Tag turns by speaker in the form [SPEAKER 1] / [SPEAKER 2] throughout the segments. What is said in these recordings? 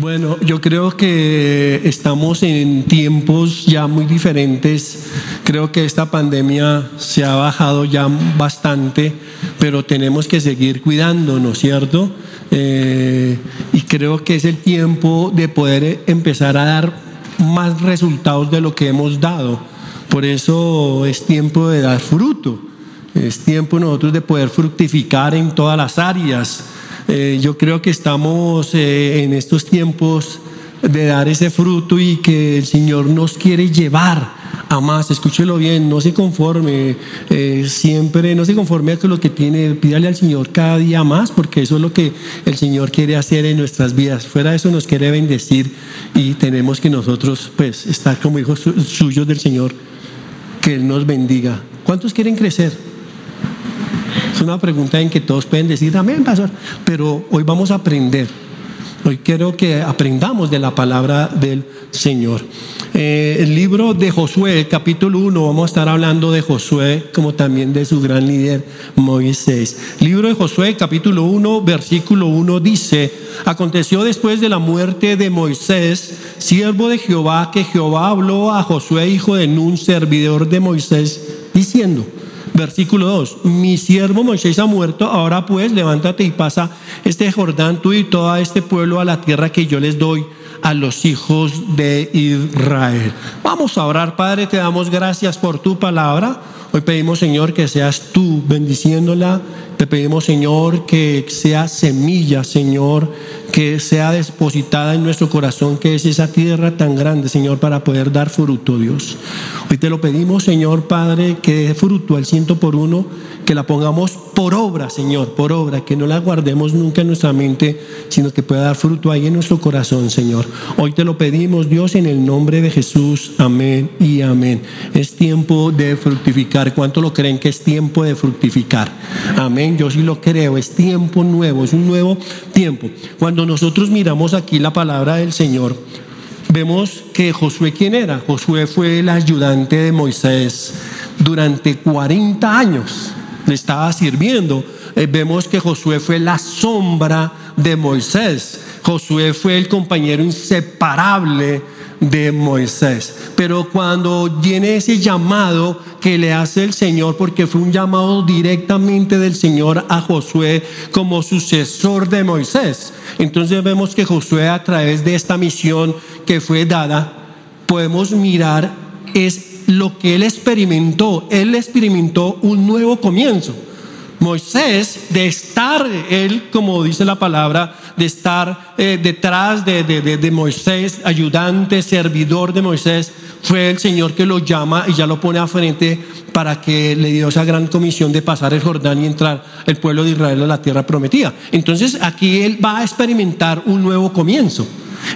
[SPEAKER 1] Bueno, yo creo que estamos en tiempos ya muy diferentes. Creo que esta pandemia se ha bajado ya bastante, pero tenemos que seguir cuidándonos, ¿cierto? Eh, y creo que es el tiempo de poder empezar a dar más resultados de lo que hemos dado. Por eso es tiempo de dar fruto. Es tiempo nosotros de poder fructificar en todas las áreas eh, yo creo que estamos eh, en estos tiempos de dar ese fruto y que el Señor nos quiere llevar a más. Escúchelo bien, no se conforme, eh, siempre no se conforme a lo que tiene, pídale al Señor cada día más, porque eso es lo que el Señor quiere hacer en nuestras vidas. Fuera de eso nos quiere bendecir y tenemos que nosotros, pues, estar como hijos suyos del Señor, que Él nos bendiga. ¿Cuántos quieren crecer? Es una pregunta en que todos pueden decir, amén, pastor. Pero hoy vamos a aprender. Hoy quiero que aprendamos de la palabra del Señor. Eh, el libro de Josué, capítulo 1, vamos a estar hablando de Josué como también de su gran líder Moisés. Libro de Josué, capítulo 1, versículo 1 dice, aconteció después de la muerte de Moisés, siervo de Jehová, que Jehová habló a Josué, hijo de Nun, servidor de Moisés, diciendo, Versículo 2, mi siervo Moisés ha muerto, ahora pues levántate y pasa este Jordán tú y todo este pueblo a la tierra que yo les doy a los hijos de Israel. Vamos a orar, Padre, te damos gracias por tu palabra. Hoy pedimos, Señor, que seas tú bendiciéndola. Te pedimos, Señor, que sea semilla, Señor, que sea depositada en nuestro corazón, que es esa tierra tan grande, Señor, para poder dar fruto, Dios. Hoy te lo pedimos, Señor Padre, que dé fruto al ciento por uno, que la pongamos por obra, Señor, por obra, que no la guardemos nunca en nuestra mente, sino que pueda dar fruto ahí en nuestro corazón, Señor. Hoy te lo pedimos, Dios, en el nombre de Jesús. Amén y amén. Es tiempo de fructificar. ¿Cuánto lo creen que es tiempo de fructificar? Amén. Yo sí lo creo. Es tiempo nuevo, es un nuevo tiempo. Cuando nosotros miramos aquí la palabra del Señor, vemos que Josué, ¿quién era? Josué fue el ayudante de Moisés durante 40 años. Le estaba sirviendo. Eh, vemos que Josué fue la sombra de Moisés. Josué fue el compañero inseparable de Moisés. Pero cuando viene ese llamado que le hace el Señor, porque fue un llamado directamente del Señor a Josué como sucesor de Moisés, entonces vemos que Josué a través de esta misión que fue dada, podemos mirar es lo que él experimentó. Él experimentó un nuevo comienzo. Moisés, de estar, él, como dice la palabra, de estar eh, detrás de, de, Moisés, ayudante, servidor de Moisés, fue el Señor que lo llama y ya lo pone a frente para que le dio esa gran comisión de pasar el Jordán y entrar el pueblo de Israel a la tierra prometida. Entonces aquí él va a experimentar un nuevo comienzo.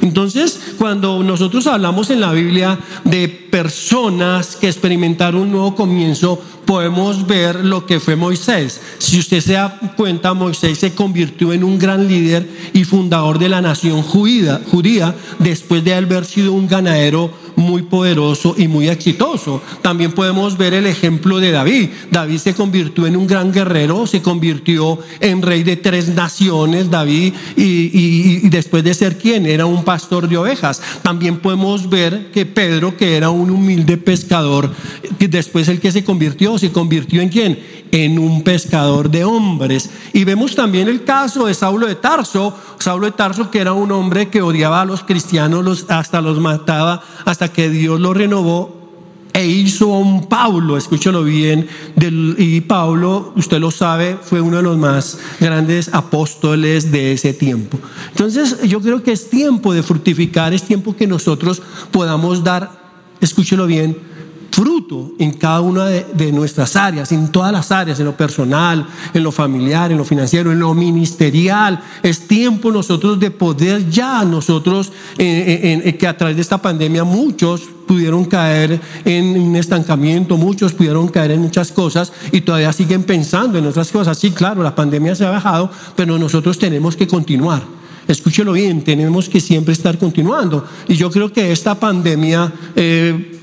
[SPEAKER 1] Entonces, cuando nosotros hablamos en la Biblia de personas que experimentaron un nuevo comienzo, podemos ver lo que fue Moisés. Si usted se da cuenta, Moisés se convirtió en un gran líder y fundador de la nación judía, judía después de haber sido un ganadero muy poderoso y muy exitoso. También podemos ver el ejemplo de David. David se convirtió en un gran guerrero, se convirtió en rey de tres naciones, David, y, después de ser quien era un pastor de ovejas. También podemos ver que Pedro, que era un humilde pescador, después el que se convirtió, se convirtió en quién? En un pescador de hombres. Y vemos también el caso de Saulo de Tarso, Saulo de Tarso que era un hombre que odiaba a los cristianos, los, hasta los mataba, hasta que Dios lo renovó e hizo a un Pablo, escúchalo bien, y Pablo, usted lo sabe, fue uno de los más grandes apóstoles de ese tiempo. Entonces yo creo que es tiempo de fructificar, es tiempo que nosotros podamos dar, escúchelo bien, fruto en cada una de, nuestras áreas, en todas las áreas, en lo personal, en lo familiar, en lo financiero, en lo ministerial. Es tiempo nosotros de poder ya nosotros, eh, que a través de esta pandemia muchos pudieron caer en un estancamiento, muchos pudieron caer en muchas cosas y todavía siguen pensando en otras cosas. Sí, claro, la pandemia se ha bajado, pero nosotros tenemos que continuar. Escúchelo bien, tenemos que siempre estar continuando. Y yo creo que esta pandemia... Eh,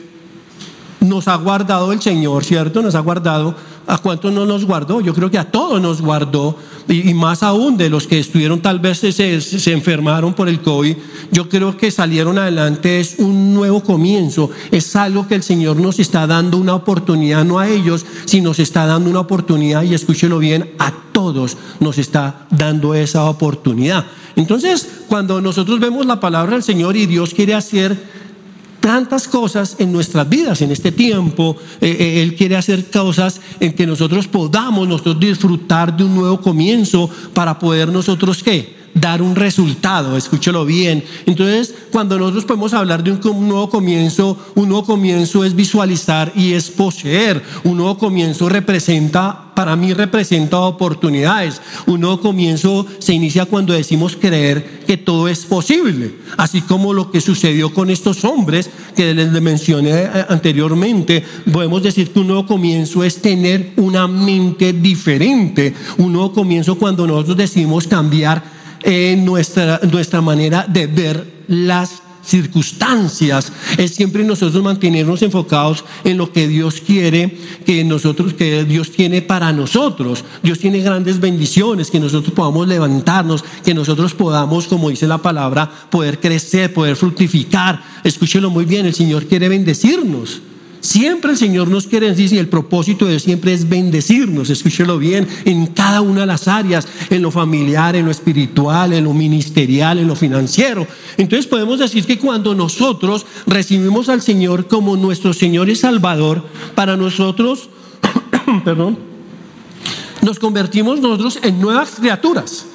[SPEAKER 1] nos ha guardado el Señor, ¿cierto? Nos ha guardado. ¿A cuántos no nos guardó? Yo creo que a todos nos guardó y, más aún de los que estuvieron tal vez se, se, enfermaron por el COVID, yo creo que salieron adelante es un nuevo comienzo, es algo que el Señor nos está dando una oportunidad, no a ellos, sino nos está dando una oportunidad, y escúchelo bien, a todos nos está dando esa oportunidad. Entonces, cuando nosotros vemos la palabra del Señor y Dios quiere hacer tantas cosas en nuestras vidas en este tiempo. Eh, eh, él quiere hacer cosas en que nosotros podamos nosotros disfrutar de un nuevo comienzo para poder nosotros qué? Dar un resultado, escúchelo bien. Entonces, cuando nosotros podemos hablar de un nuevo comienzo, un nuevo comienzo es visualizar y es poseer. Un nuevo comienzo representa, para mí representa oportunidades. Un nuevo comienzo se inicia cuando decimos creer que todo es posible. Así como lo que sucedió con estos hombres que les mencioné eh, anteriormente, podemos decir que un nuevo comienzo es tener una mente diferente. Un nuevo comienzo cuando nosotros decidimos cambiar en nuestra, nuestra manera de ver las circunstancias. Es siempre nosotros mantenernos enfocados en lo que Dios quiere, que nosotros, que Dios tiene para nosotros. Dios tiene grandes bendiciones, que nosotros podamos levantarnos, que nosotros podamos, como dice la palabra, poder crecer, poder fructificar. Escúchelo muy bien, el Señor quiere bendecirnos. Siempre el Señor nos quiere decir y el propósito de siempre es bendecirnos, escúchelo bien, en cada una de las áreas, en lo familiar, en lo espiritual, en lo ministerial, en lo financiero. Entonces podemos decir que cuando nosotros recibimos al Señor como nuestro Señor y Salvador, para nosotros, perdón, nos convertimos nosotros en nuevas criaturas,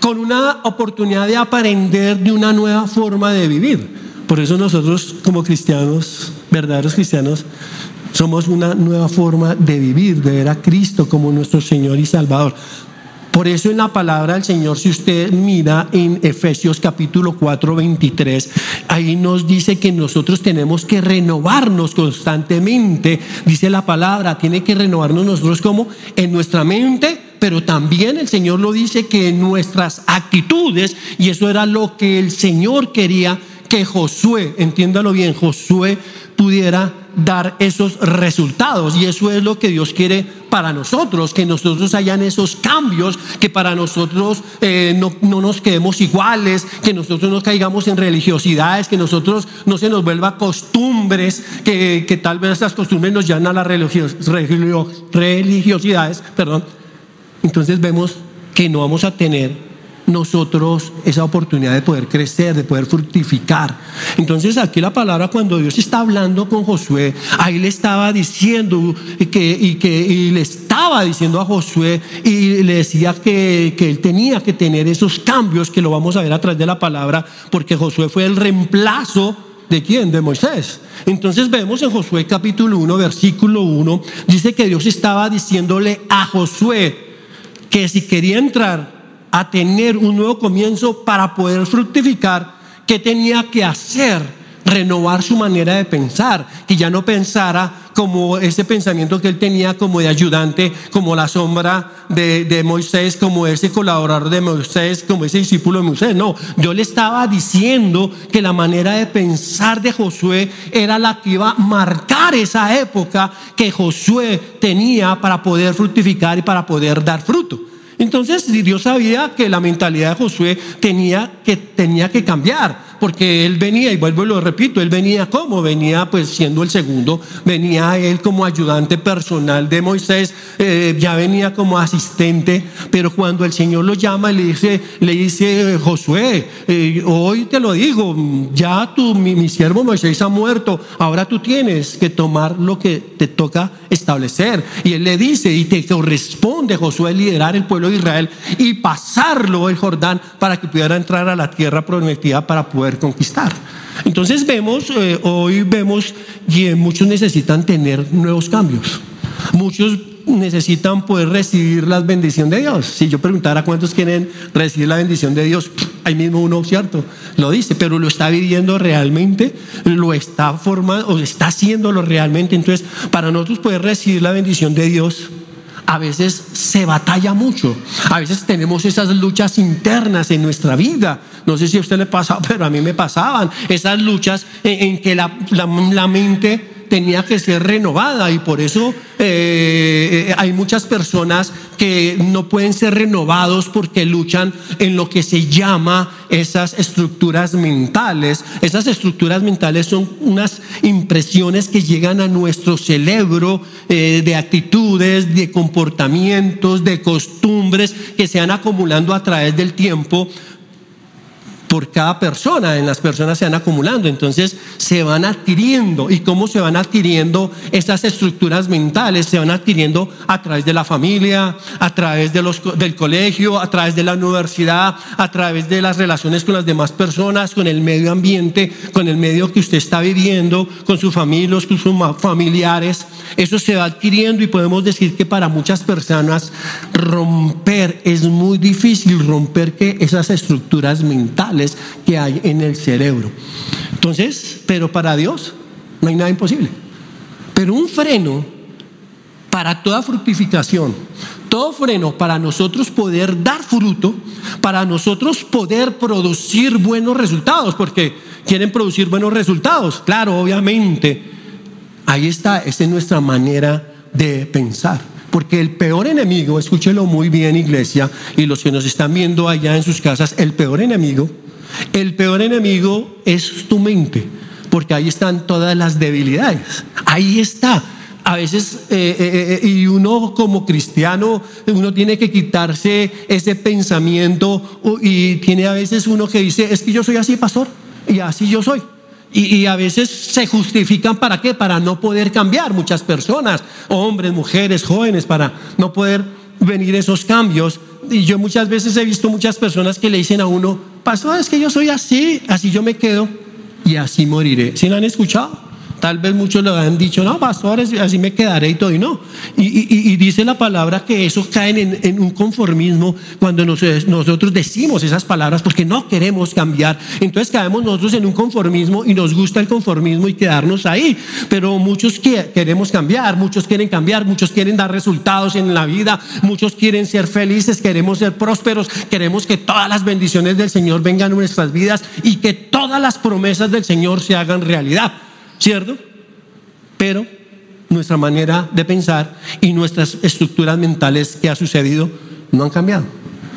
[SPEAKER 1] con una oportunidad de aprender de una nueva forma de vivir. Por eso nosotros como cristianos, verdaderos cristianos, somos una nueva forma de vivir, de ver a Cristo como nuestro Señor y Salvador. Por eso en la palabra del Señor, si usted mira en Efesios capítulo 4, 23, ahí nos dice que nosotros tenemos que renovarnos constantemente. Dice la palabra, tiene que renovarnos nosotros como en nuestra mente, pero también el Señor lo dice que en nuestras actitudes, y eso era lo que el Señor quería que Josué, entiéndalo bien, Josué pudiera dar esos resultados. Y eso es lo que Dios quiere para nosotros, que nosotros hayan esos cambios, que para nosotros eh, no, nos quedemos iguales, que nosotros no caigamos en religiosidades, que nosotros no se nos vuelva costumbres, que, que tal vez esas costumbres nos llevan a las religiosidades. Perdón. Entonces vemos que no vamos a tener nosotros esa oportunidad de poder crecer, de poder fructificar. Entonces aquí la palabra cuando Dios está hablando con Josué, ahí le estaba diciendo que, y que le estaba diciendo a Josué y le decía que, que él tenía que tener esos cambios que lo vamos a ver a través de la palabra, porque Josué fue el reemplazo ¿De quién? De Moisés. Entonces vemos en Josué capítulo 1, versículo 1, dice que Dios estaba diciéndole a Josué que si quería entrar a tener un nuevo comienzo para poder fructificar, ¿qué tenía que hacer? Renovar su manera de pensar, que ya no pensara como ese pensamiento que él tenía como de ayudante, como la sombra de, de, Moisés, como ese colaborador de Moisés, como ese discípulo de Moisés. No, yo le estaba diciendo que la manera de pensar de Josué era la que iba a marcar esa época que Josué tenía para poder fructificar y para poder dar fruto. Entonces Dios sabía que la mentalidad de Josué tenía que, tenía que cambiar porque él venía, y vuelvo y lo repito, él venía como, venía pues siendo el segundo, venía él como ayudante personal de Moisés, eh, ya venía como asistente, pero cuando el Señor lo llama le dice, le dice Josué, eh, hoy te lo digo, ya tu, mi, siervo Moisés ha muerto, ahora tú tienes que tomar lo que te toca establecer. Y él le dice, y te corresponde Josué liderar el pueblo de Israel y pasarlo el Jordán para que pudiera entrar a la tierra prometida para poder conquistar. Entonces vemos, eh, hoy vemos que muchos necesitan tener nuevos cambios. Muchos necesitan poder recibir la bendición de Dios. Si yo preguntara cuántos quieren recibir la bendición de Dios, ahí mismo uno, ¿cierto? Lo dice, pero lo está viviendo realmente, lo está formando o está haciéndolo realmente. Entonces, para nosotros poder recibir la bendición de Dios, a veces se batalla mucho. A veces tenemos esas luchas internas en nuestra vida. No sé si a usted le pasa, pero a mí me pasaban esas luchas en, que la, mente tenía que ser renovada y por eso eh, hay muchas personas que no pueden ser renovados porque luchan en lo que se llama esas estructuras mentales. Esas estructuras mentales son unas impresiones que llegan a nuestro cerebro eh, de actitudes, de comportamientos, de costumbres que se van acumulando a través del tiempo por cada persona, en las personas se van acumulando, entonces se van adquiriendo. ¿Y cómo se van adquiriendo estas estructuras mentales? Se van adquiriendo a través de la familia, a través de los, del colegio, a través de la universidad, a través de las relaciones con las demás personas, con el medio ambiente, con el medio que usted está viviendo, con sus familias, con sus familiares. Eso se va adquiriendo y podemos decir que para muchas personas romper es muy difícil, romper que esas estructuras mentales que hay en el cerebro. Entonces, pero para Dios no hay nada imposible. Pero un freno para toda fructificación, todo freno para nosotros poder dar fruto, para nosotros poder producir buenos resultados, porque quieren producir buenos resultados, claro, obviamente. Ahí está, esa es nuestra manera de pensar. Porque el peor enemigo, escúchelo muy bien iglesia, y los que nos están viendo allá en sus casas, el peor enemigo el peor enemigo es tu mente, porque ahí están todas las debilidades. Ahí está. A veces, eh, eh, eh, y uno como cristiano, uno tiene que quitarse ese pensamiento y tiene a veces uno que dice, es que yo soy así, pastor, y así yo soy. Y, y, a veces se justifican para qué? Para no poder cambiar muchas personas, hombres, mujeres, jóvenes, para no poder venir esos cambios. Y yo muchas veces he visto muchas personas que le dicen a uno, pastor, es que yo soy así, así yo me quedo y así moriré. ¿Sí lo han escuchado? Tal vez muchos lo han dicho, no, pastores, así me quedaré y todo, y no. Y, dice la palabra que eso cae en, un conformismo cuando nosotros decimos esas palabras porque no queremos cambiar. Entonces caemos nosotros en un conformismo y nos gusta el conformismo y quedarnos ahí. Pero muchos queremos cambiar, muchos quieren cambiar, muchos quieren dar resultados en la vida, muchos quieren ser felices, queremos ser prósperos, queremos que todas las bendiciones del Señor vengan a nuestras vidas y que todas las promesas del Señor se hagan realidad. ¿Cierto? Pero nuestra manera de pensar y nuestras estructuras mentales que ha sucedido no han cambiado.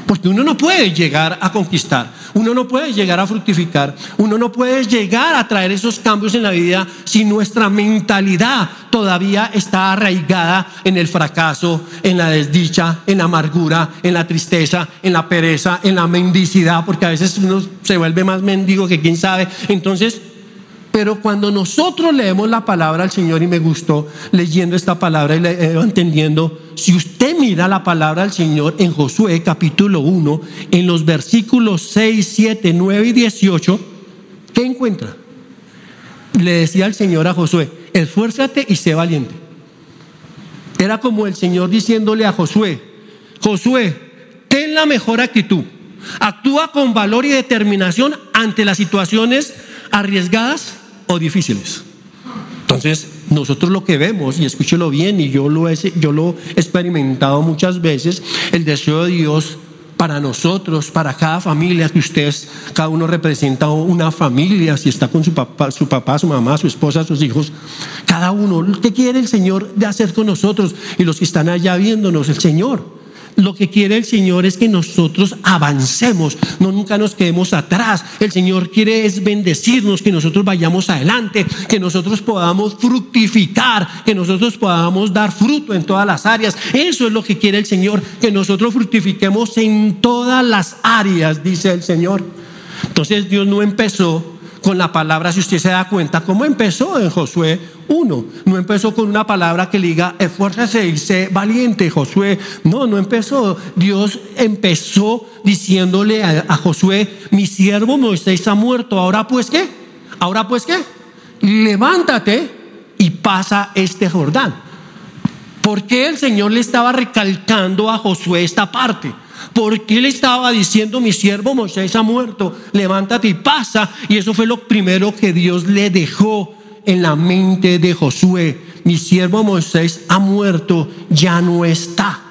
[SPEAKER 1] Porque uno no puede llegar a conquistar, uno no puede llegar a fructificar, uno no puede llegar a traer esos cambios en la vida si nuestra mentalidad todavía está arraigada en el fracaso, en la desdicha, en la amargura, en la tristeza, en la pereza, en la mendicidad, porque a veces uno se vuelve más mendigo que quién sabe. Entonces, pero cuando nosotros leemos la palabra al Señor, y me gustó leyendo esta palabra y le, eh, entendiendo, si usted mira la palabra al Señor en Josué capítulo 1, en los versículos 6, 7, 9 y 18, ¿qué encuentra? Le decía el Señor a Josué, esfuérzate y sé valiente. Era como el Señor diciéndole a Josué, Josué, ten la mejor actitud, actúa con valor y determinación ante las situaciones arriesgadas o difíciles. Entonces, nosotros lo que vemos, y escúchelo bien, y yo lo, he, yo lo experimentado muchas veces, el deseo de Dios para nosotros, para cada familia que ustedes, cada uno representa una familia, si está con su papá, su papá, su mamá, su esposa, sus hijos, cada uno, ¿qué quiere el Señor de hacer con nosotros? Y los que están allá viéndonos, el Señor lo que quiere el Señor es que nosotros avancemos, no nunca nos quedemos atrás. El Señor quiere es bendecirnos, que nosotros vayamos adelante, que nosotros podamos fructificar, que nosotros podamos dar fruto en todas las áreas. Eso es lo que quiere el Señor, que nosotros fructifiquemos en todas las áreas, dice el Señor. Entonces Dios no empezó con la palabra, si usted se da cuenta, cómo empezó en Josué 1. No empezó con una palabra que le diga, esfuércese y sé valiente, Josué. No, no empezó. Dios empezó diciéndole a, Josué, mi siervo Moisés ha muerto. Ahora pues qué? Ahora pues qué? Levántate y pasa este Jordán. ¿Por qué el Señor le estaba recalcando a Josué esta parte? Porque él estaba diciendo, mi siervo Moisés ha muerto, levántate y pasa. Y eso fue lo primero que Dios le dejó en la mente de Josué. Mi siervo Moisés ha muerto, ya no está.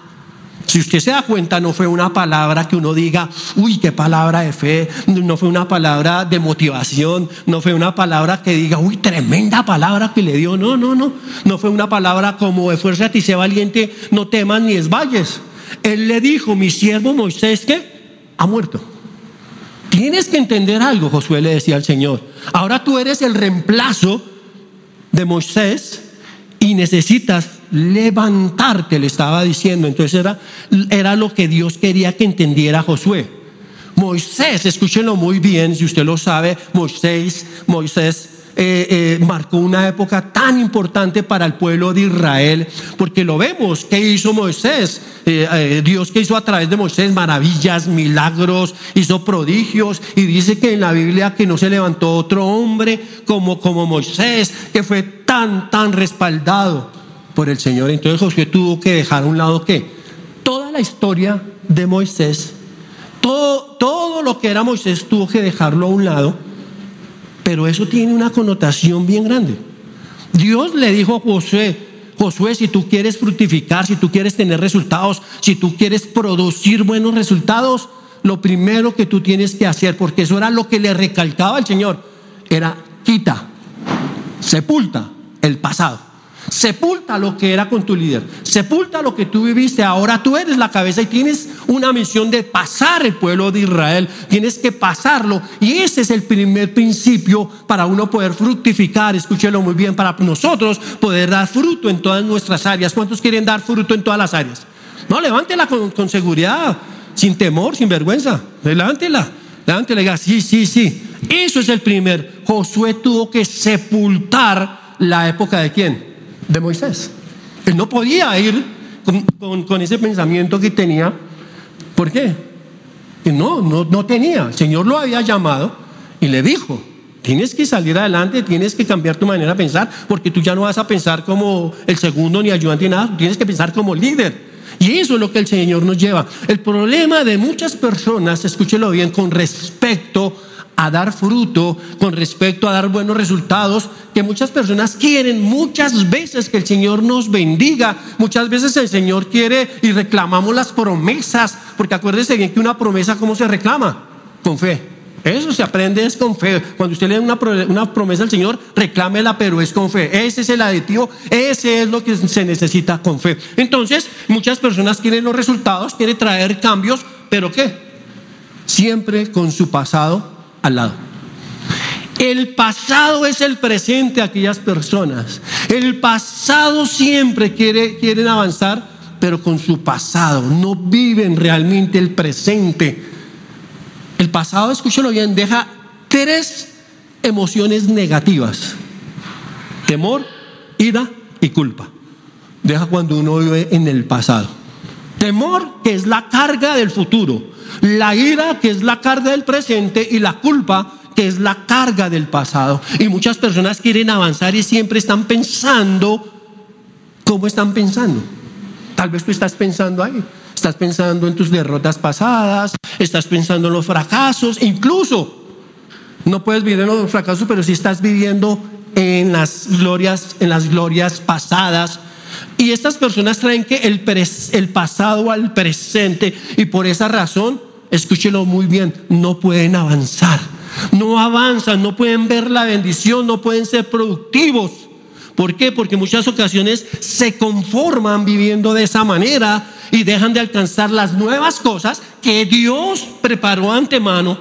[SPEAKER 1] Si usted se da cuenta, no fue una palabra que uno diga, uy, qué palabra de fe, no fue una palabra de motivación, no fue una palabra que diga, uy, tremenda palabra que le dio, no, no, no, no fue una palabra como esfuérzate y sé valiente, no temas ni esvalles. Él le dijo, mi siervo Moisés, que ha muerto. Tienes que entender algo, Josué le decía al Señor. Ahora tú eres el reemplazo de Moisés y necesitas levantarte, le estaba diciendo. Entonces era, era lo que Dios quería que entendiera Josué. Moisés, escúchenlo muy bien, si usted lo sabe, Moisés, Moisés eh, eh, marcó una época tan importante para el pueblo de Israel, porque lo vemos, ¿qué hizo Moisés? Eh, Dios que hizo a través de Moisés maravillas, milagros, hizo prodigios, y dice que en la Biblia que no se levantó otro hombre como, como Moisés, que fue tan, tan respaldado por el Señor. Entonces Josué tuvo que dejar a un lado que toda la historia de Moisés, todo, todo lo que era Moisés tuvo que dejarlo a un lado pero eso tiene una connotación bien grande. Dios le dijo a Josué, Josué, si tú quieres fructificar, si tú quieres tener resultados, si tú quieres producir buenos resultados, lo primero que tú tienes que hacer, porque eso era lo que le recalcaba al Señor, era quita, sepulta el pasado. Sepulta lo que era con tu líder. Sepulta lo que tú viviste. Ahora tú eres la cabeza y tienes una misión de pasar el pueblo de Israel. Tienes que pasarlo. Y ese es el primer principio para uno poder fructificar. Escúchelo muy bien. Para nosotros poder dar fruto en todas nuestras áreas. ¿Cuántos quieren dar fruto en todas las áreas? No, levántela con, con seguridad. Sin temor, sin vergüenza. Levántela. Levántela diga, sí, sí, sí. Eso es el primer. Josué tuvo que sepultar la época de quién? De Moisés. Él no podía ir con, ese pensamiento que tenía. ¿Por qué? no, no, no tenía. El Señor lo había llamado y le dijo, tienes que salir adelante, tienes que cambiar tu manera de pensar, porque tú ya no vas a pensar como el segundo ni ayudante ni nada, tienes que pensar como líder. Y eso es lo que el Señor nos lleva. El problema de muchas personas, escúchelo bien, con respecto a dar fruto, con respecto a dar buenos resultados, que muchas personas quieren muchas veces que el Señor nos bendiga, muchas veces el Señor quiere y reclamamos las promesas, porque acuérdese bien que una promesa, ¿cómo se reclama? Con fe. Eso se aprende es con fe. Cuando usted lee una, una promesa al Señor, reclámela, pero es con fe. Ese es el aditivo, ese es lo que se necesita con fe. Entonces, muchas personas quieren los resultados, quieren traer cambios, pero ¿qué? Siempre con su pasado al lado. El pasado es el presente de aquellas personas. El pasado siempre quiere, quieren avanzar, pero con su pasado. No viven realmente el presente. El pasado, escúchalo bien, deja tres emociones negativas. Temor, ira y culpa. Deja cuando uno vive en el pasado. Temor, que es la carga del futuro la ira que es la carga del presente y la culpa que es la carga del pasado. Y muchas personas quieren avanzar y siempre están pensando, ¿cómo están pensando? Tal vez tú estás pensando ahí, estás pensando en tus derrotas pasadas, estás pensando en los fracasos, incluso no puedes vivir en los fracasos, pero si estás viviendo en las glorias, en las glorias pasadas. Y estas personas traen que el, el pasado al presente y por esa razón escúchelo muy bien, no pueden avanzar. No avanzan, no pueden ver la bendición, no pueden ser productivos. ¿Por qué? Porque en muchas ocasiones se conforman viviendo de esa manera y dejan de alcanzar las nuevas cosas que Dios preparó antemano.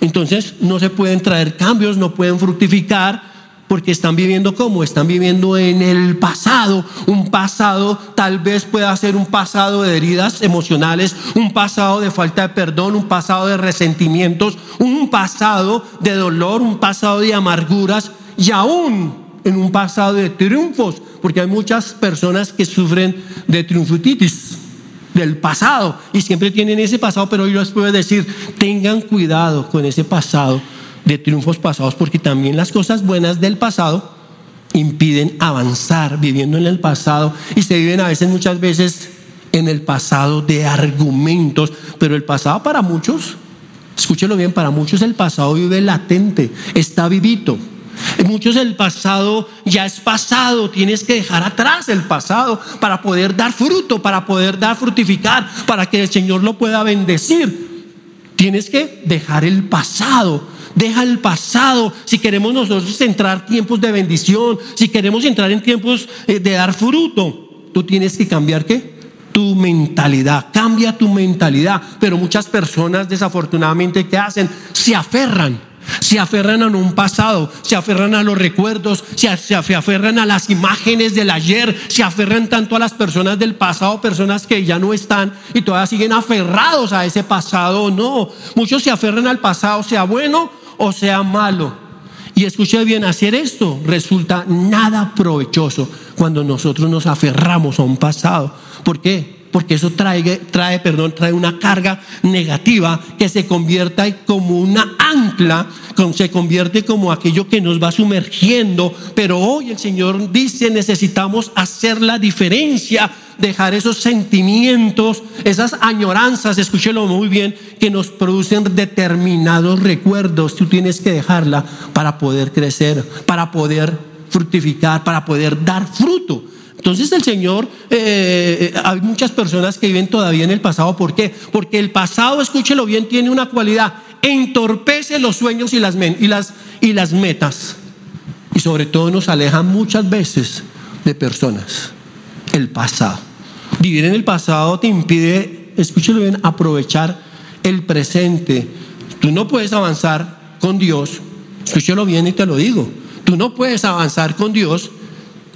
[SPEAKER 1] Entonces no se pueden traer cambios, no pueden fructificar porque están viviendo como, están viviendo en el pasado, un pasado tal vez pueda ser un pasado de heridas emocionales, un pasado de falta de perdón, un pasado de resentimientos, un pasado de dolor, un pasado de amarguras y aún en un pasado de triunfos, porque hay muchas personas que sufren de triunfutitis del pasado y siempre tienen ese pasado, pero hoy les puedo decir, tengan cuidado con ese pasado de triunfos pasados, porque también las cosas buenas del pasado impiden avanzar viviendo en el pasado y se viven a veces, muchas veces, en el pasado de argumentos, pero el pasado para muchos, escúchelo bien, para muchos el pasado vive latente, está vivito. Muchos el pasado ya es pasado, tienes que dejar atrás el pasado para poder dar fruto, para poder dar frutificar, para que el Señor lo pueda bendecir. Tienes que dejar el pasado. Deja el pasado. Si queremos nosotros entrar tiempos de bendición, si queremos entrar en tiempos eh, de dar fruto, tú tienes que cambiar qué? tu mentalidad, cambia tu mentalidad. Pero muchas personas desafortunadamente, ¿qué hacen? Se aferran se aferran a un pasado, se aferran a los recuerdos, se, aferran a las imágenes del ayer, se aferran tanto a las personas del pasado, personas que ya no están y todavía siguen aferrados a ese pasado. No, muchos se aferran al pasado, sea bueno o sea malo. Y escuche bien, hacer esto resulta nada provechoso cuando nosotros nos aferramos a un pasado. ¿Por qué? Porque eso trae, trae, perdón, trae una carga negativa que se convierta como una ancla, se convierte como aquello que nos va sumergiendo. Pero hoy el Señor dice, necesitamos hacer la diferencia, dejar esos sentimientos, esas añoranzas, escúchelo muy bien, que nos producen determinados recuerdos. Tú tienes que dejarla para poder crecer, para poder fructificar, para poder dar fruto. Entonces el Señor, eh, eh, hay muchas personas que viven todavía en el pasado. ¿Por qué? Porque el pasado, escúchelo bien, tiene una cualidad, entorpece los sueños y las, y las, y las metas. Y sobre todo nos aleja muchas veces de personas. El pasado. Vivir en el pasado te impide, escúchelo bien, aprovechar el presente. Tú no puedes avanzar con Dios, escúchelo bien y te lo digo. Tú no puedes avanzar con Dios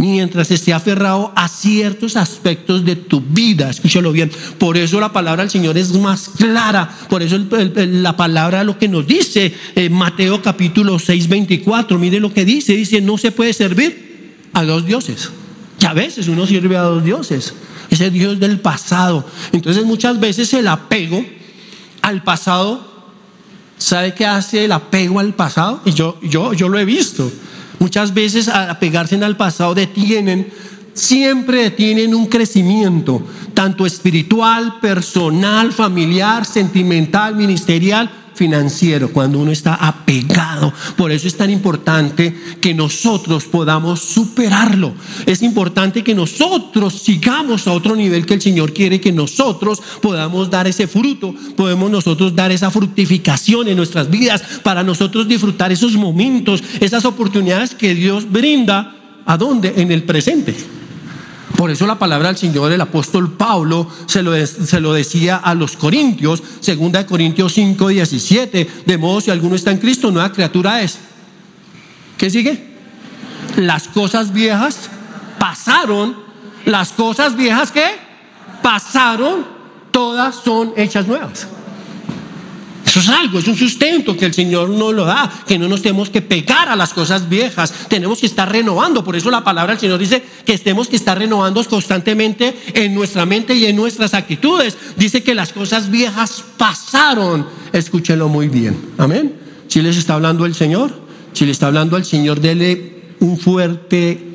[SPEAKER 1] mientras esté aferrado a ciertos aspectos de tu vida. Escúchalo bien. Por eso la palabra del Señor es más clara. Por eso la palabra lo que nos dice eh, Mateo capítulo 6, 24. Mire lo que dice. Dice, no se puede servir a dos dioses. Que a veces uno sirve a dos dioses. Ese Dios del pasado. Entonces muchas veces el apego al pasado, ¿sabe qué hace el apego al pasado? Y yo, yo, yo lo he visto. Muchas veces a pegarse al pasado detienen, siempre detienen un crecimiento, tanto espiritual, personal, familiar, sentimental, ministerial, financiero, cuando uno está apegado. Por eso es tan importante que nosotros podamos superarlo. Es importante que nosotros sigamos a otro nivel que el Señor quiere que nosotros podamos dar ese fruto, podemos nosotros dar esa fructificación en nuestras vidas para nosotros disfrutar esos momentos, esas oportunidades que Dios brinda. ¿A dónde? En el presente. Por eso la palabra del Señor, el apóstol Pablo, se lo, se lo decía a los corintios, segunda de Corintios 5, 17, de modo si alguno está en Cristo, nueva criatura es. ¿Qué sigue? Las cosas viejas pasaron, las cosas viejas que pasaron, todas son hechas nuevas. Eso es algo, es un sustento que el Señor nos lo da, que no nos tenemos que pegar a las cosas viejas, tenemos que estar renovando. Por eso la palabra del Señor dice que tenemos que estar renovando constantemente en nuestra mente y en nuestras actitudes. Dice que las cosas viejas pasaron. Escúchenlo muy bien. Amén. Si les está hablando el Señor, si le está hablando al Señor, dele un fuerte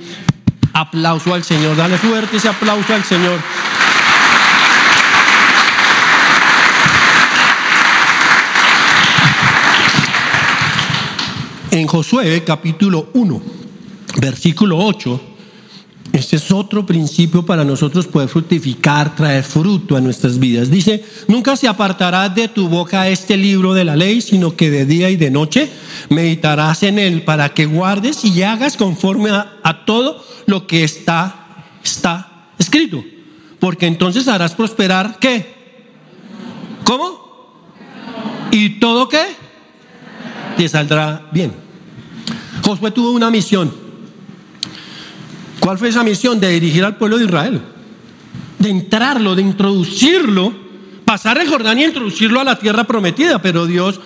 [SPEAKER 1] aplauso al Señor. Dale fuerte ese aplauso al Señor. En Josué capítulo 1, versículo 8, este es otro principio para nosotros poder fructificar, traer fruto a nuestras vidas. Dice, nunca se apartará de tu boca este libro de la ley, sino que de día y de noche meditarás en él para que guardes y hagas conforme a, a todo lo que está, está escrito. Porque entonces harás prosperar qué? ¿Cómo? ¿Y todo qué? Te saldrá bien. Josué tuvo una misión. ¿Cuál fue esa misión? De dirigir al pueblo de Israel, de entrarlo, de introducirlo, pasar el Jordán y introducirlo a la tierra prometida, pero Dios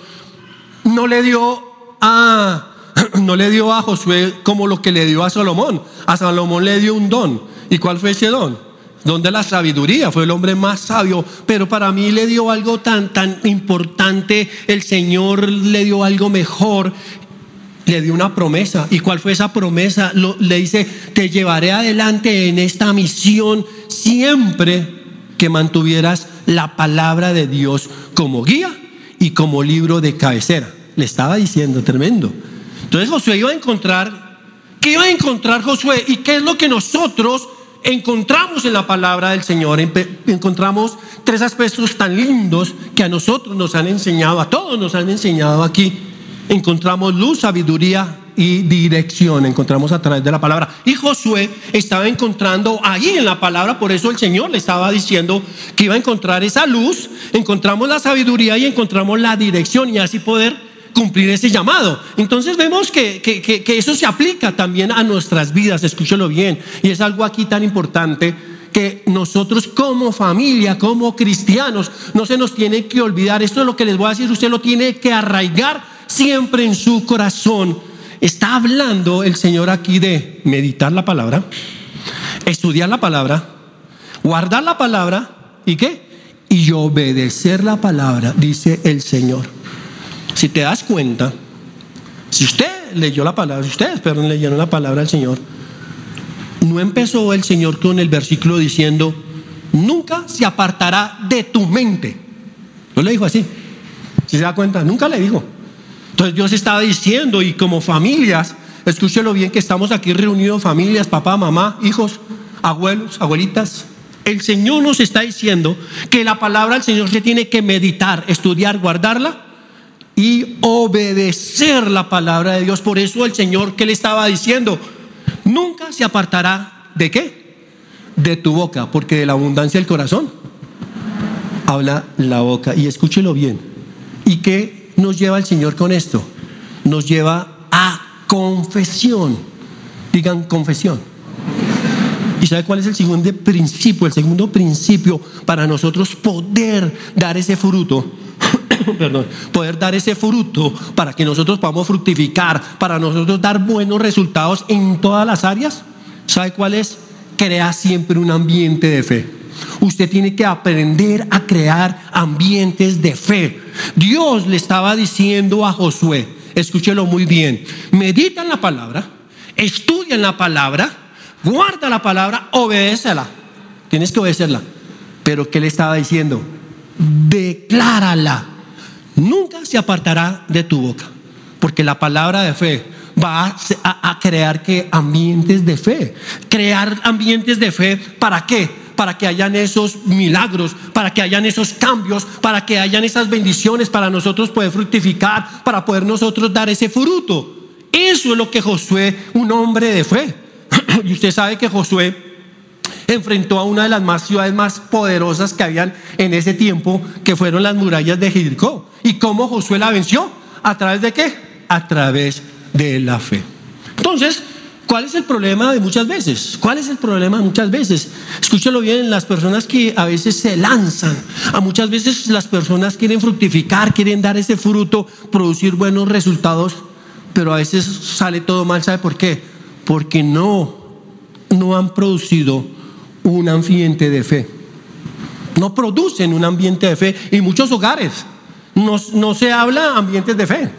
[SPEAKER 1] no le dio a no le dio a Josué como lo que le dio a Salomón. A Salomón le dio un don. ¿Y cuál fue ese don? Don de la sabiduría, fue el hombre más sabio, pero para mí le dio algo tan tan importante, el Señor le dio algo mejor le dio una promesa. ¿Y cuál fue esa promesa? le dice, te llevaré adelante en esta misión siempre que mantuvieras la palabra de Dios como guía y como libro de cabecera. Le estaba diciendo, tremendo. Entonces Josué iba a encontrar, ¿qué iba a encontrar Josué? ¿Y qué es lo que nosotros encontramos en la palabra del Señor? Encontramos tres aspectos tan lindos que a nosotros nos han enseñado, a todos nos han enseñado aquí. Encontramos luz, sabiduría y dirección encontramos a través de la palabra. Y Josué estaba encontrando ahí en la palabra, por eso el Señor le estaba diciendo que iba a encontrar esa luz, encontramos la sabiduría y encontramos la dirección y así poder cumplir ese llamado. Entonces vemos que, que, eso se aplica también a nuestras vidas, escúchelo bien, y es algo aquí tan importante que nosotros como familia, como cristianos, no se nos tiene que olvidar, esto es lo que les voy a decir, usted lo tiene que arraigar siempre en su corazón Está hablando el Señor aquí de meditar la palabra, estudiar la palabra, guardar la palabra y qué? Y obedecer la palabra, dice el Señor. Si te das cuenta, si usted leyó la palabra, si ustedes, perdón, leyeron la palabra del Señor, no empezó el Señor con el versículo diciendo, nunca se apartará de tu mente. No le dijo así. Si se da cuenta, nunca le dijo. Entonces Dios estaba diciendo, y como familias, escúchelo bien que estamos aquí reunidos, familias, papá, mamá, hijos, abuelos, abuelitas. El Señor nos está diciendo que la palabra del Señor se tiene que meditar, estudiar, guardarla y obedecer la palabra de Dios. Por eso el Señor que le estaba diciendo, nunca se apartará de qué? De tu boca, porque de la abundancia del corazón habla la boca. Y escúchelo bien. Y que nos lleva el Señor con esto? Nos lleva a confesión. Digan confesión. ¿Y sabe cuál es el segundo principio? El segundo principio para nosotros poder dar ese fruto. Perdón, poder dar ese fruto para que nosotros podamos fructificar, para nosotros dar buenos resultados en todas las áreas. ¿Sabe cuál es? Crea siempre un ambiente de fe. Usted tiene que aprender a crear ambientes de fe. Dios le estaba diciendo a Josué, escúchelo muy bien, medita en la palabra, estudia en la palabra, guarda la palabra, obedécela. Tienes que obedecerla. Pero ¿qué le estaba diciendo? Declárala. Nunca se apartará de tu boca. Porque la palabra de fe va a, crear que ambientes de fe. Crear ambientes de fe, ¿para qué? Para que hayan esos milagros, para que hayan esos cambios, para que hayan esas bendiciones, para nosotros poder fructificar, para poder nosotros dar ese fruto. Eso es lo que Josué, un hombre de fe. y usted sabe que Josué enfrentó a una de las más ciudades más poderosas que habían en ese tiempo, que fueron las murallas de Jericó. ¿Y cómo Josué la venció? ¿A través de qué? A través de la fe. Entonces, ¿Cuál es el problema de muchas veces? ¿Cuál es el problema muchas veces? Escúchalo bien, las personas que a veces se lanzan, a muchas veces las personas quieren fructificar, quieren dar ese fruto, producir buenos resultados, pero a veces sale todo mal, ¿sabe por qué? Porque no, no han producido un ambiente de fe. No producen un ambiente de fe y muchos hogares no, no se habla ambientes de fe.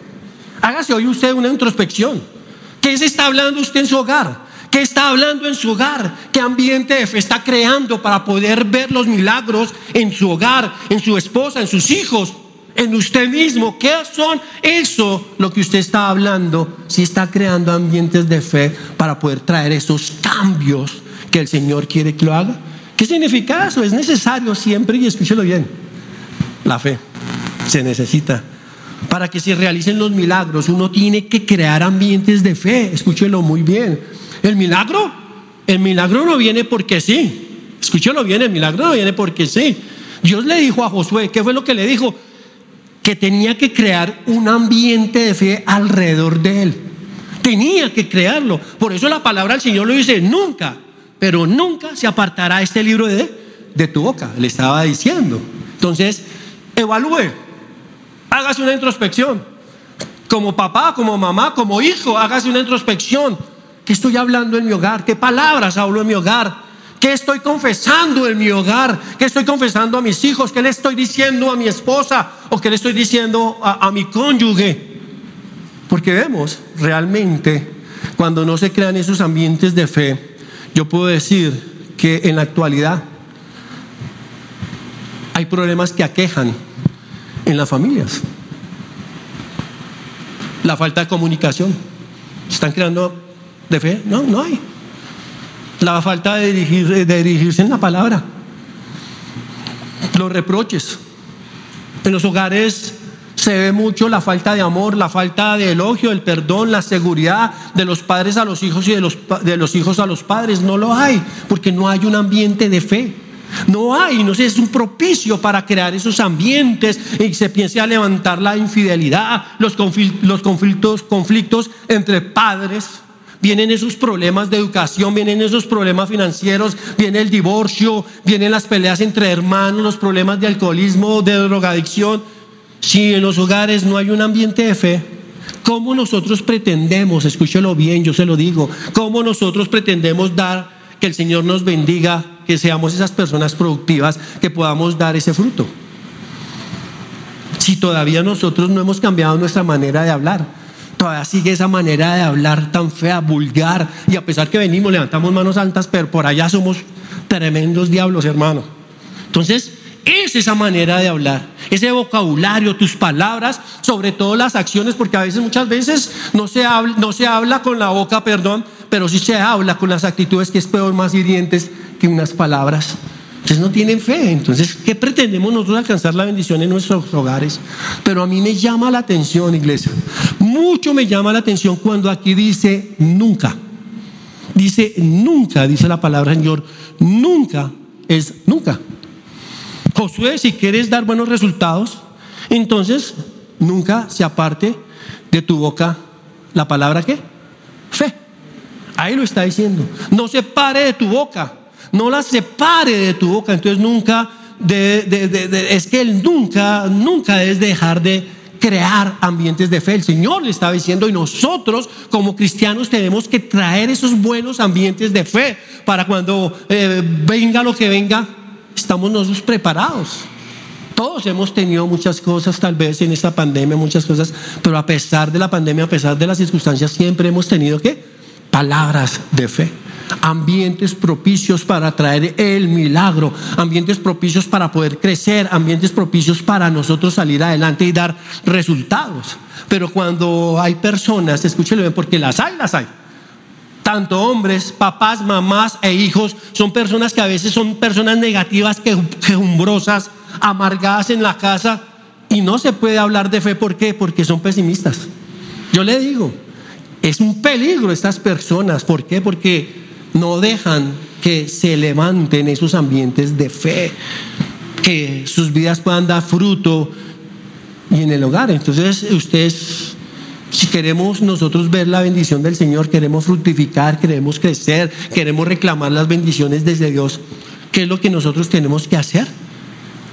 [SPEAKER 1] Hágase hoy usted una introspección. ¿Qué se está hablando usted en su hogar? ¿Qué está hablando en su hogar? ¿Qué ambiente de fe está creando para poder ver los milagros en su hogar, en su esposa, en sus hijos, en usted mismo? ¿Qué son eso lo que usted está hablando? Si está creando ambientes de fe para poder traer esos cambios que el Señor quiere que lo haga. ¿Qué significa eso? Es necesario siempre, y escúchelo bien, la fe se necesita para que se realicen los milagros, uno tiene que crear ambientes de fe. Escúchelo muy bien. El milagro, el milagro no viene porque sí. Escúchelo bien, el milagro no viene porque sí. Dios le dijo a Josué, ¿qué fue lo que le dijo? Que tenía que crear un ambiente de fe alrededor de él. Tenía que crearlo. Por eso la palabra del Señor lo dice, nunca, pero nunca se apartará este libro de, de tu boca. Le estaba diciendo. Entonces, evalúe hágase una introspección. Como papá, como mamá, como hijo, hágase una introspección. ¿Qué estoy hablando en mi hogar? ¿Qué palabras hablo en mi hogar? ¿Qué estoy confesando en mi hogar? ¿Qué estoy confesando a mis hijos? ¿Qué le estoy diciendo a mi esposa? ¿O qué le estoy diciendo a, a mi cónyuge? Porque vemos realmente cuando no se crean esos ambientes de fe, yo puedo decir que en la actualidad hay problemas que aquejan en las familias. La falta de comunicación. ¿Están creando de fe? No, no hay. La falta de, de dirigirse en la palabra. Los reproches. En los hogares se ve mucho la falta de amor, la falta de elogio, el perdón, la seguridad de los padres a los hijos y de los, de los hijos a los padres. No lo hay, porque no hay un ambiente de fe. No hay, no sé, es un propicio para crear esos ambientes y se piense a levantar la infidelidad, los los conflictos, conflictos entre padres. Vienen esos problemas de educación, vienen esos problemas financieros, viene el divorcio, vienen las peleas entre hermanos, los problemas de alcoholismo, de drogadicción si en los hogares no hay un ambiente de fe, ¿cómo nosotros pretendemos, escúchelo bien, yo se lo digo, cómo nosotros pretendemos dar que el Señor nos bendiga, que seamos esas personas productivas, que podamos dar ese fruto? Si todavía nosotros no hemos cambiado nuestra manera de hablar, todavía sigue esa manera de hablar tan fea, vulgar, y a pesar que venimos, levantamos manos altas, pero por allá somos tremendos diablos, hermano. Entonces, es esa manera de hablar, ese vocabulario, tus palabras, sobre todo las acciones, porque a veces, muchas veces no se habla, no se habla con la boca, perdón, pero sí se habla con las actitudes que es peor, más hirientes que unas palabras. Entonces no tienen fe. Entonces, ¿qué pretendemos nosotros alcanzar la bendición en nuestros hogares? Pero a mí me llama la atención, iglesia. Mucho me llama la atención cuando aquí dice nunca. Dice nunca, dice la palabra Señor. Nunca es nunca. Josué, si quieres dar buenos resultados, entonces nunca se aparte de tu boca la palabra qué? Fe. Ahí lo está diciendo. No se pare de tu boca. No la separe de tu boca. Entonces nunca, es que él nunca, nunca es dejar de crear ambientes de fe. El Señor le estaba diciendo y nosotros como cristianos tenemos que traer esos buenos ambientes de fe para cuando eh, venga lo que venga, estamos nosotros preparados. Todos hemos tenido muchas cosas, tal vez en esta pandemia, muchas cosas, pero a pesar de la pandemia, a pesar de las circunstancias, siempre hemos tenido que palabras de fe, ambientes propicios para traer el milagro, ambientes propicios para poder crecer, ambientes propicios para nosotros salir adelante y dar resultados. Pero cuando hay personas, escúchelo porque las hay, las hay tanto hombres, papás, mamás e hijos, son personas que a veces son personas negativas, quejumbrosas, amargadas en la casa y no se puede hablar de fe. ¿Por qué? Porque son pesimistas. Yo le digo, es un peligro estas personas. ¿Por qué? Porque no dejan que se levanten esos ambientes de fe, que sus vidas puedan dar fruto y en el hogar. Entonces, ustedes si queremos nosotros ver la bendición del Señor, queremos fructificar, queremos crecer, queremos reclamar las bendiciones desde Dios, ¿qué es lo que nosotros tenemos que hacer?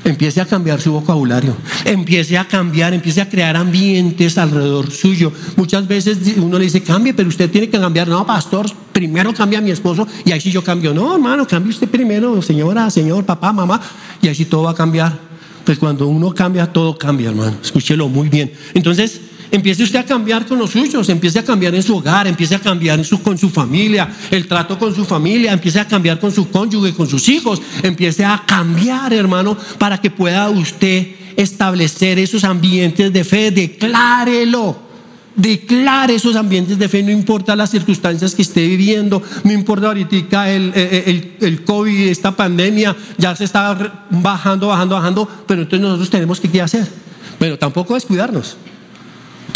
[SPEAKER 1] Empiece a cambiar su vocabulario, empiece a cambiar, empiece a crear ambientes alrededor suyo. Muchas veces uno le dice, cambie, pero usted tiene que cambiar. No, pastor, primero cambia a mi esposo y ahí sí yo cambio. No, hermano, cambie usted primero, señora, señor, papá, mamá, y así todo va a cambiar. Pues cuando uno cambia, todo cambia, hermano. Escúchelo muy bien. Entonces, Empiece usted a cambiar con los suyos, empiece a cambiar en su hogar, empiece a cambiar con su familia, el trato con su familia, empiece a cambiar con su cónyuge, con sus hijos, empiece a cambiar, hermano, para que pueda usted establecer esos ambientes de fe, declárelo. Declare esos ambientes de fe, no importa las circunstancias que esté viviendo, no importa ahorita el, el, el, COVID, esta pandemia, ya se está bajando, bajando, bajando, pero entonces nosotros tenemos que qué hacer. Bueno, tampoco descuidarnos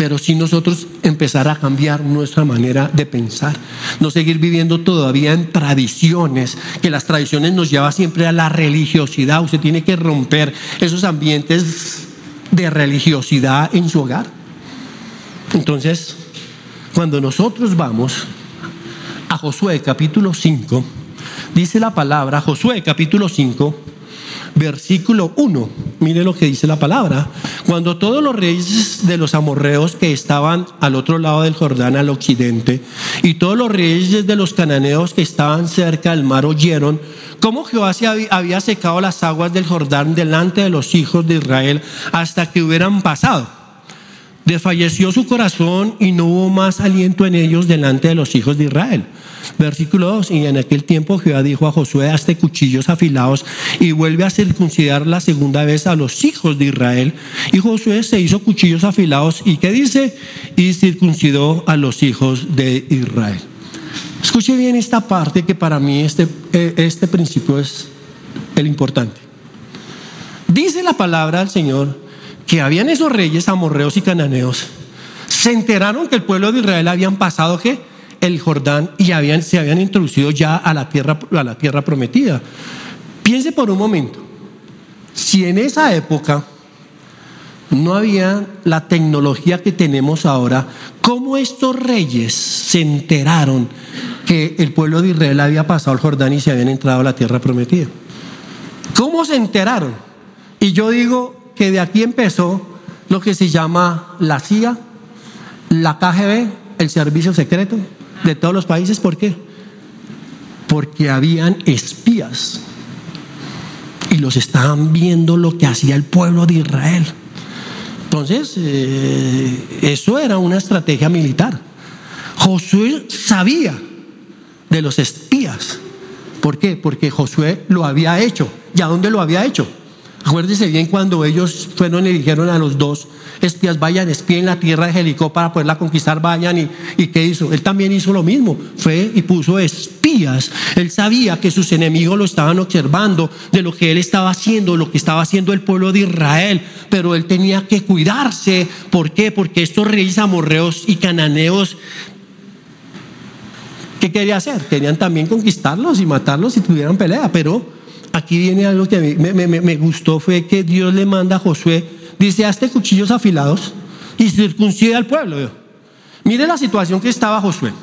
[SPEAKER 1] pero si nosotros empezar a cambiar nuestra manera de pensar, no seguir viviendo todavía en tradiciones, que las tradiciones nos llevan siempre a la religiosidad, usted tiene que romper esos ambientes de religiosidad en su hogar. Entonces, cuando nosotros vamos a Josué capítulo 5, dice la palabra, Josué capítulo 5, versículo 1. Mire lo que dice la palabra. Cuando todos los reyes de los amorreos que estaban al otro lado del Jordán, al occidente, y todos los reyes de los cananeos que estaban cerca del mar oyeron cómo Jehová se había secado las aguas del Jordán delante de los hijos de Israel hasta que hubieran pasado. Desfalleció su corazón y no hubo más aliento en ellos delante de los hijos de Israel. Versículo 2, y en aquel tiempo Jehová dijo a Josué, hazte cuchillos afilados y vuelve a circuncidar la segunda vez a los hijos de Israel. Y Josué se hizo cuchillos afilados y ¿qué dice? Y circuncidó a los hijos de Israel. Escuche bien esta parte que para mí este, eh, este principio es el importante. Dice la palabra del Señor que habían esos reyes amorreos y cananeos. Se enteraron que el pueblo de Israel habían pasado el Jordán y se habían introducido ya a la, tierra, a la tierra prometida. Piense por un momento, si en esa época no había la tecnología que tenemos ahora, ¿cómo estos reyes se enteraron que el pueblo de Israel había pasado el Jordán y se habían entrado a la tierra prometida? ¿Cómo se enteraron? Y yo digo que de aquí empezó lo que se llama la CIA, la KGB, el servicio secreto, de todos los países. ¿Por qué? Porque habían espías y los estaban viendo lo que hacía el pueblo de Israel. Entonces, eh, eso era una estrategia militar. Josué sabía de los espías. ¿Por qué? Porque Josué lo había hecho. ¿Y a dónde lo había hecho? Acuérdense bien cuando ellos fueron y dijeron a los dos espías, vayan, espíen la tierra de Jericó para poderla conquistar, vayan. Y, ¿Y qué hizo? Él también hizo lo mismo, fue y puso espías. Él sabía que sus enemigos lo estaban observando de lo que él estaba haciendo, lo que estaba haciendo el pueblo de Israel, pero él tenía que cuidarse. ¿Por qué? Porque estos reyes amorreos y cananeos ¿Qué quería hacer? Querían también conquistarlos y matarlos si tuvieran pelea, pero aquí viene algo que a mí me, gustó, fue que Dios le manda a Josué, dice, hazte cuchillos afilados y circuncida al pueblo. Mire la situación que estaba Josué.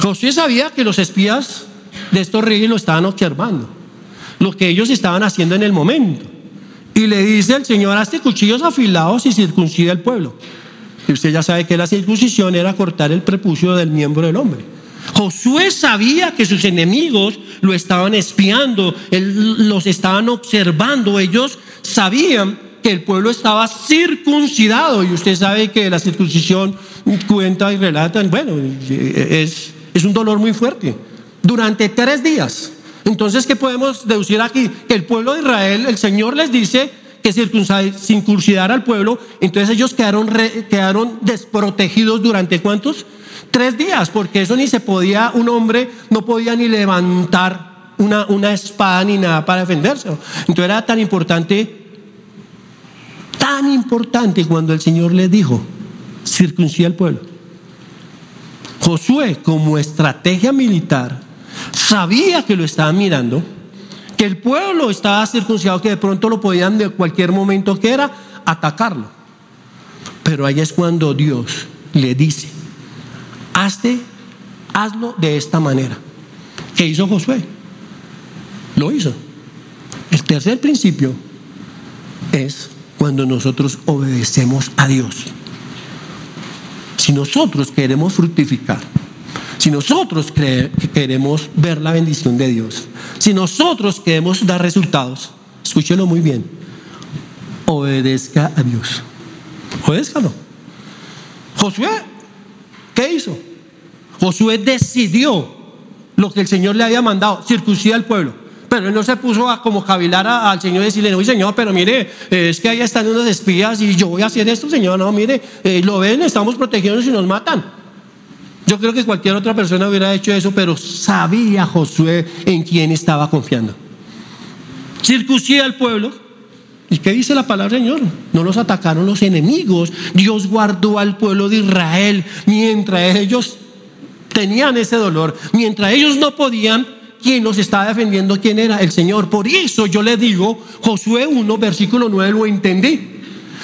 [SPEAKER 1] Josué sabía que los espías de estos reyes lo estaban observando, lo que ellos estaban haciendo en el momento. Y le dice el Señor, hazte cuchillos afilados y circuncida al pueblo. Y usted ya sabe que la circuncisión era cortar el prepucio del miembro del hombre. Josué sabía que sus enemigos lo estaban espiando, los estaban observando, ellos sabían que el pueblo estaba circuncidado y usted sabe que la circuncisión cuenta y relata, bueno, es, es un dolor muy fuerte, durante tres días. Entonces, ¿qué podemos deducir aquí? Que el pueblo de Israel, el Señor les dice que circuncidar al pueblo, entonces ellos quedaron, quedaron desprotegidos durante cuántos? Tres días, porque eso ni se podía, un hombre no podía ni levantar una, una espada ni nada para defenderse. Entonces era tan importante, tan importante cuando el Señor le dijo, circuncida al pueblo. Josué, como estrategia militar, sabía que lo estaban mirando, que el pueblo estaba circuncidado, que de pronto lo podían de cualquier momento que era atacarlo. Pero ahí es cuando Dios le dice, hazte, hazlo de esta manera. ¿Qué hizo Josué? Lo hizo. El tercer principio es cuando nosotros obedecemos a Dios. Si nosotros queremos fructificar, si nosotros queremos ver la bendición de Dios, si nosotros queremos dar resultados, escúchelo muy bien, obedezca a Dios. Obedézcalo. Josué. Josué decidió lo que el Señor le había mandado, circuncida al pueblo. Pero él no se puso a como cavilar al Señor y decirle, Señor, pero mire, eh, es que ahí están unos espías y yo voy a hacer esto, Señor. No, mire, eh, lo ven, estamos protegidos y nos matan. Yo creo que cualquier otra persona hubiera hecho eso, pero sabía Josué en quién estaba confiando. Circuncida al pueblo, ¿Y qué dice la palabra Señor? No los atacaron los enemigos. Dios guardó al pueblo de Israel mientras ellos tenían ese dolor. Mientras ellos no podían, ¿quién los estaba defendiendo? ¿Quién era? El Señor. Por eso yo le digo, Josué 1, versículo 9, lo entendí.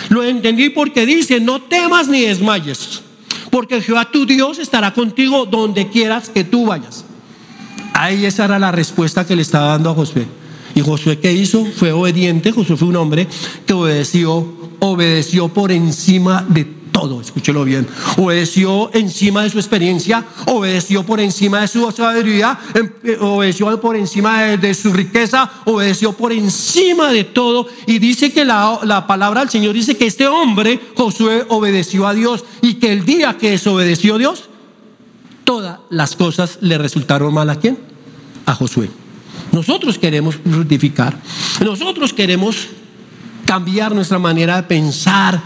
[SPEAKER 1] Lo entendí porque dice, no temas ni desmayes, porque Jehová tu Dios estará contigo donde quieras que tú vayas. Ahí esa era la respuesta que le estaba dando a Josué. Y Josué qué hizo? Fue obediente. Josué fue un hombre que obedeció, obedeció por encima de todo, escúchelo bien. Obedeció encima de su experiencia, obedeció por encima de su sabiduría, em, eh, obedeció por encima de, su riqueza, obedeció por encima de todo. Y dice que la, la palabra del Señor dice que este hombre, Josué, obedeció a Dios y que el día que desobedeció a Dios, todas las cosas le resultaron mal a quién? A Josué. Nosotros queremos fructificar, nosotros queremos cambiar nuestra manera de pensar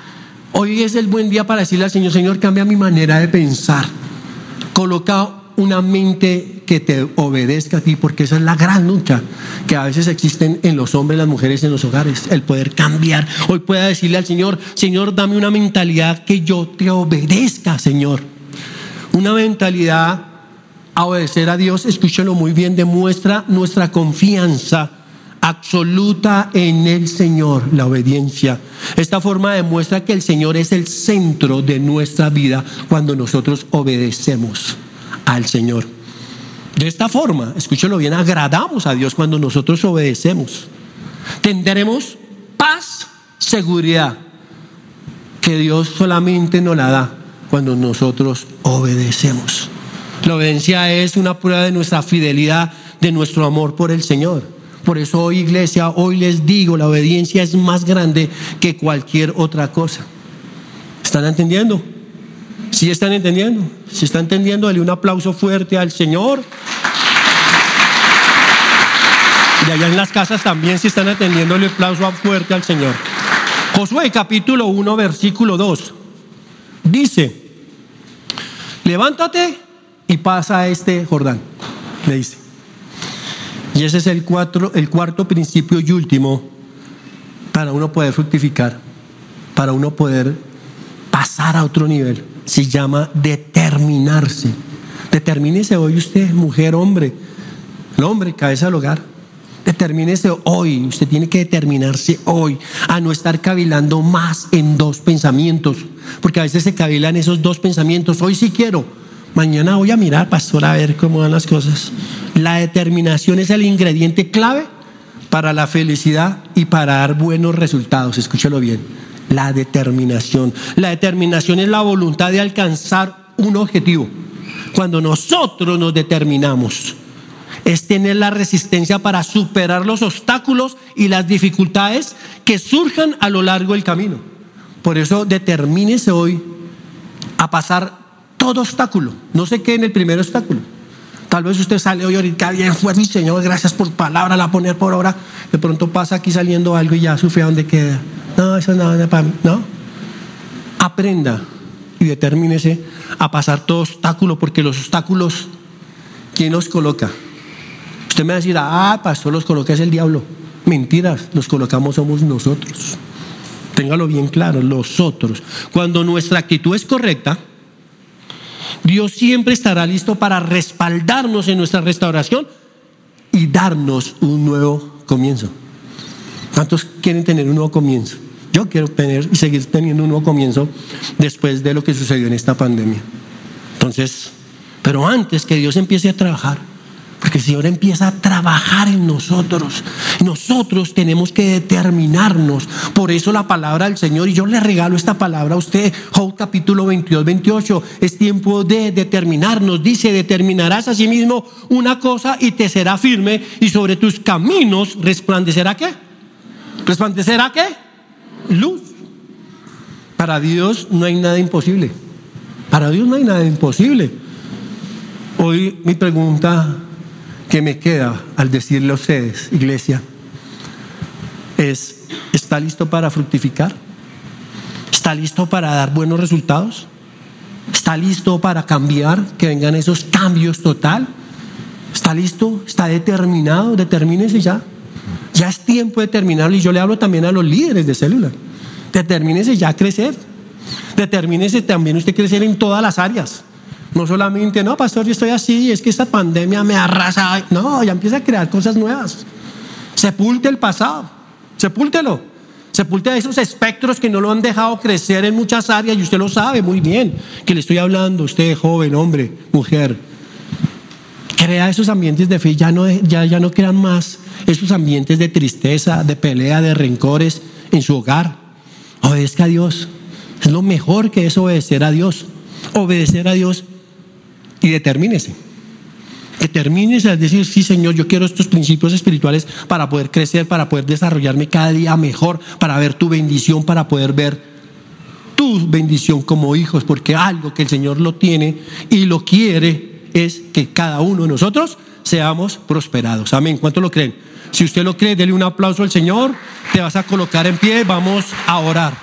[SPEAKER 1] Hoy es el buen día para decirle al Señor, Señor, cambia mi manera de pensar. Coloca una mente que te obedezca a ti, porque esa es la gran lucha que a veces existen en los hombres, las mujeres, en los hogares, el poder cambiar. Hoy pueda decirle al Señor, Señor, dame una mentalidad que yo te obedezca, Señor. Una mentalidad a obedecer a Dios, escúchalo muy bien, demuestra nuestra confianza absoluta en el Señor, la obediencia. Esta forma demuestra que el Señor es el centro de nuestra vida cuando nosotros obedecemos al Señor. De esta forma, escúchelo bien, agradamos a Dios cuando nosotros obedecemos. Tendremos paz, seguridad, que Dios solamente nos la da cuando nosotros obedecemos. La obediencia es una prueba de nuestra fidelidad, de nuestro amor por el Señor. Por eso hoy iglesia, hoy les digo, la obediencia es más grande que cualquier otra cosa. ¿Están entendiendo? ¿Sí están entendiendo? Si están entendiendo, dale un aplauso fuerte al Señor. Y allá en las casas también si están atendiendo el aplauso fuerte al Señor. Josué capítulo 1 versículo 2 dice, levántate y pasa a este Jordán, le dice. Y ese es el, cuatro, el cuarto principio y último para uno poder fructificar, para uno poder pasar a otro nivel. Se llama determinarse. Determínese hoy usted, mujer, hombre, el hombre, cabeza del hogar. Determínese hoy, usted tiene que determinarse hoy a no estar cavilando más en dos pensamientos, porque a veces se cavilan esos dos pensamientos. Hoy sí quiero, Mañana voy a mirar, pastor, a ver cómo van las cosas. La determinación es el ingrediente clave para la felicidad y para dar buenos resultados. Escúchalo bien. La determinación. La determinación es la voluntad de alcanzar un objetivo. Cuando nosotros nos determinamos, es tener la resistencia para superar los obstáculos y las dificultades que surjan a lo largo del camino. Por eso determínese hoy a pasar todo obstáculo. No se quede en el primer obstáculo. Tal vez usted sale hoy ahorita bien fuerte Señor, gracias por palabra, la poner por obra. De pronto pasa aquí saliendo algo y ya sufre a donde queda. No, eso no, no, no. Aprenda y determínese a pasar todo obstáculo, porque los obstáculos, ¿quién los coloca? Usted me va a decir, ah, pastor, los coloca es el diablo. Mentiras, los colocamos somos nosotros. Téngalo bien claro, nosotros. Cuando nuestra actitud es correcta, Dios siempre estará listo para respaldarnos en nuestra restauración y darnos un nuevo comienzo. ¿Cuántos quieren tener un nuevo comienzo? Yo quiero tener y seguir teniendo un nuevo comienzo después de lo que sucedió en esta pandemia. Entonces, pero antes que Dios empiece a trabajar, porque el Señor empieza a trabajar en nosotros. Nosotros tenemos que determinarnos. Por eso la palabra del Señor, y yo le regalo esta palabra a usted, Job capítulo 22, 28, es tiempo de determinarnos. Dice, determinarás a sí mismo una cosa y te será firme y sobre tus caminos resplandecerá qué? ¿Resplandecerá qué? Luz. Para Dios no hay nada imposible. Para Dios no hay nada imposible. Hoy mi pregunta que me queda al decirle a ustedes, iglesia, es, ¿está listo para fructificar? ¿Está listo para dar buenos resultados? ¿Está listo para cambiar, que vengan esos cambios total? ¿Está listo? ¿Está determinado? Determínese ya. Ya es tiempo de terminarlo y yo le hablo también a los líderes de célula. Determínese ya a crecer. Determínese también usted crecer en todas las áreas. No solamente, no, pastor, yo estoy así, es que esta pandemia me arrasa. No, ya empieza a crear cosas nuevas. Sepulte el pasado, sepúltelo. Sepulte a esos espectros que no lo han dejado crecer en muchas áreas y usted lo sabe muy bien que le estoy hablando, usted joven, hombre, mujer. Crea esos ambientes de fe, ya no, ya, ya no crean más esos ambientes de tristeza, de pelea, de rencores en su hogar. Obedezca a Dios Es lo mejor que es obedecer a Dios. Obedecer a Dios y determínese. Determínese al decir, sí Señor, yo quiero estos principios espirituales para poder crecer, para poder desarrollarme cada día mejor, para ver tu bendición, para poder ver tu bendición como hijos, porque algo que el Señor lo tiene y lo quiere es que cada uno de nosotros seamos prosperados. Amén. ¿Cuánto lo creen? Si usted lo cree, dele un aplauso al Señor. Te vas a colocar en pie. Vamos a orar.